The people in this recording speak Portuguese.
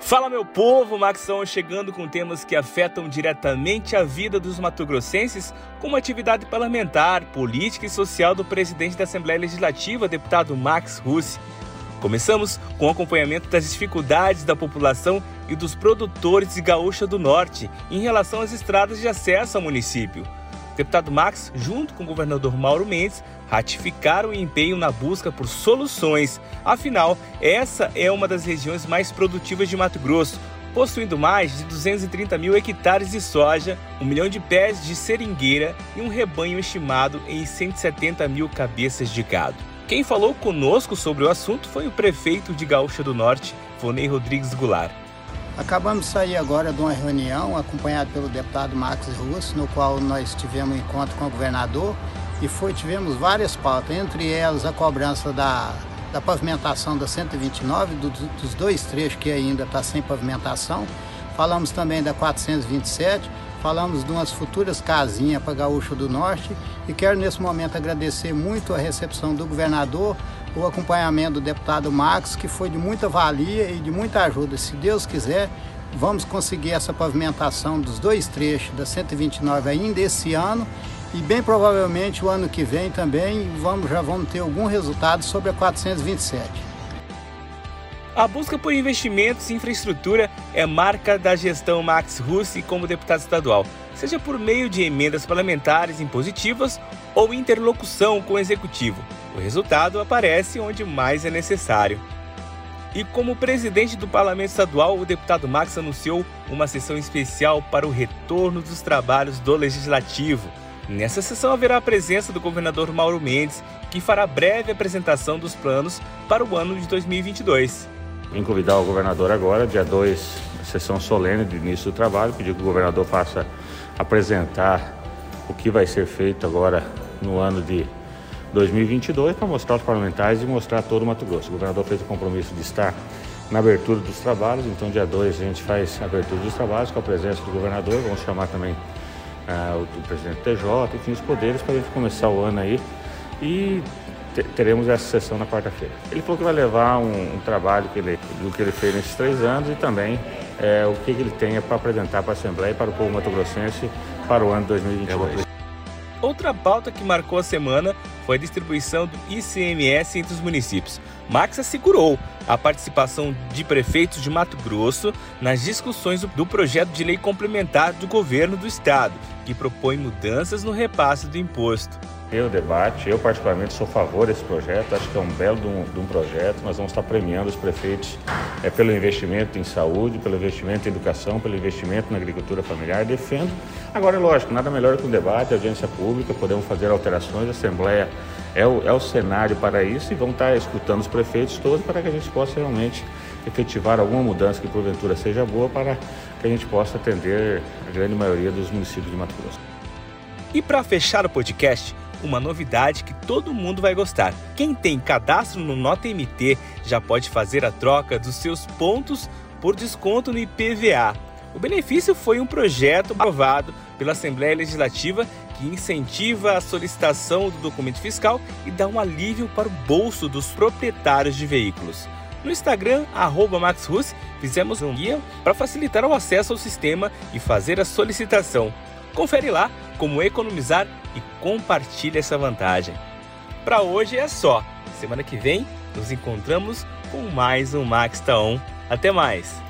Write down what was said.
Fala meu povo, Maxão chegando com temas que afetam diretamente a vida dos matogrossenses, como atividade parlamentar, política e social do presidente da Assembleia Legislativa, deputado Max Russi. Começamos com o acompanhamento das dificuldades da população e dos produtores de Gaúcha do Norte em relação às estradas de acesso ao município. O deputado Max, junto com o governador Mauro Mendes, ratificaram o empenho na busca por soluções. Afinal, essa é uma das regiões mais produtivas de Mato Grosso, possuindo mais de 230 mil hectares de soja, um milhão de pés de seringueira e um rebanho estimado em 170 mil cabeças de gado. Quem falou conosco sobre o assunto foi o prefeito de Gaúcha do Norte, Vonei Rodrigues Goulart. Acabamos de sair agora de uma reunião acompanhado pelo deputado Max Russo, no qual nós tivemos um encontro com o governador e foi, tivemos várias pautas, entre elas a cobrança da, da pavimentação da 129, do, dos dois trechos que ainda está sem pavimentação. Falamos também da 427, falamos de umas futuras casinhas para Gaúcho do Norte e quero nesse momento agradecer muito a recepção do governador, o acompanhamento do deputado Max, que foi de muita valia e de muita ajuda. Se Deus quiser, vamos conseguir essa pavimentação dos dois trechos da 129 ainda esse ano e bem provavelmente o ano que vem também vamos, já vamos ter algum resultado sobre a 427. A busca por investimentos em infraestrutura é marca da gestão Max Russi como deputado estadual, seja por meio de emendas parlamentares impositivas ou interlocução com o executivo. O resultado aparece onde mais é necessário. E como presidente do Parlamento Estadual, o deputado Max anunciou uma sessão especial para o retorno dos trabalhos do Legislativo. Nessa sessão haverá a presença do governador Mauro Mendes, que fará breve apresentação dos planos para o ano de 2022. Vim convidar o governador agora, dia 2, sessão solene de início do trabalho, pedir que o governador faça apresentar o que vai ser feito agora no ano de 2022 para mostrar aos parlamentares e mostrar todo o Mato Grosso. O governador fez o compromisso de estar na abertura dos trabalhos, então dia 2 a gente faz a abertura dos trabalhos com a presença do governador, vamos chamar também ah, o, presidente TJ, enfim, os poderes para a gente começar o ano aí e teremos essa sessão na quarta-feira. Ele falou que vai levar um, um, trabalho que ele, do que ele fez nesses três anos e também é, o que, que ele tem para apresentar para a Assembleia e para o povo mato-grossense para o ano de 2022. Outra pauta que marcou a semana foi a distribuição do ICMS entre os municípios. Max assegurou a participação de prefeitos de Mato Grosso nas discussões do projeto de lei complementar do governo do estado, que propõe mudanças no repasse do imposto. Eu debate, eu particularmente sou a favor desse projeto, acho que é um belo de um, de um projeto. Nós vamos estar premiando os prefeitos é, pelo investimento em saúde, pelo investimento em educação, pelo investimento na agricultura familiar. Defendo. Agora, é lógico, nada melhor que um debate, audiência pública, podemos fazer alterações, a Assembleia é o, é o cenário para isso e vamos estar escutando os prefeitos todos para que a gente possa realmente efetivar alguma mudança que porventura seja boa para que a gente possa atender a grande maioria dos municípios de Mato Grosso. E para fechar o podcast, uma novidade que todo mundo vai gostar. Quem tem cadastro no Nota MT já pode fazer a troca dos seus pontos por desconto no IPVA. O benefício foi um projeto aprovado pela Assembleia Legislativa que incentiva a solicitação do documento fiscal e dá um alívio para o bolso dos proprietários de veículos. No Instagram, MaxRus, fizemos um guia para facilitar o acesso ao sistema e fazer a solicitação. Confere lá como economizar e compartilhe essa vantagem. Para hoje é só. Semana que vem nos encontramos com mais um Max Taon. Até mais!